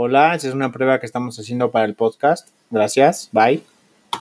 Hola, esa es una prueba que estamos haciendo para el podcast. Gracias, bye.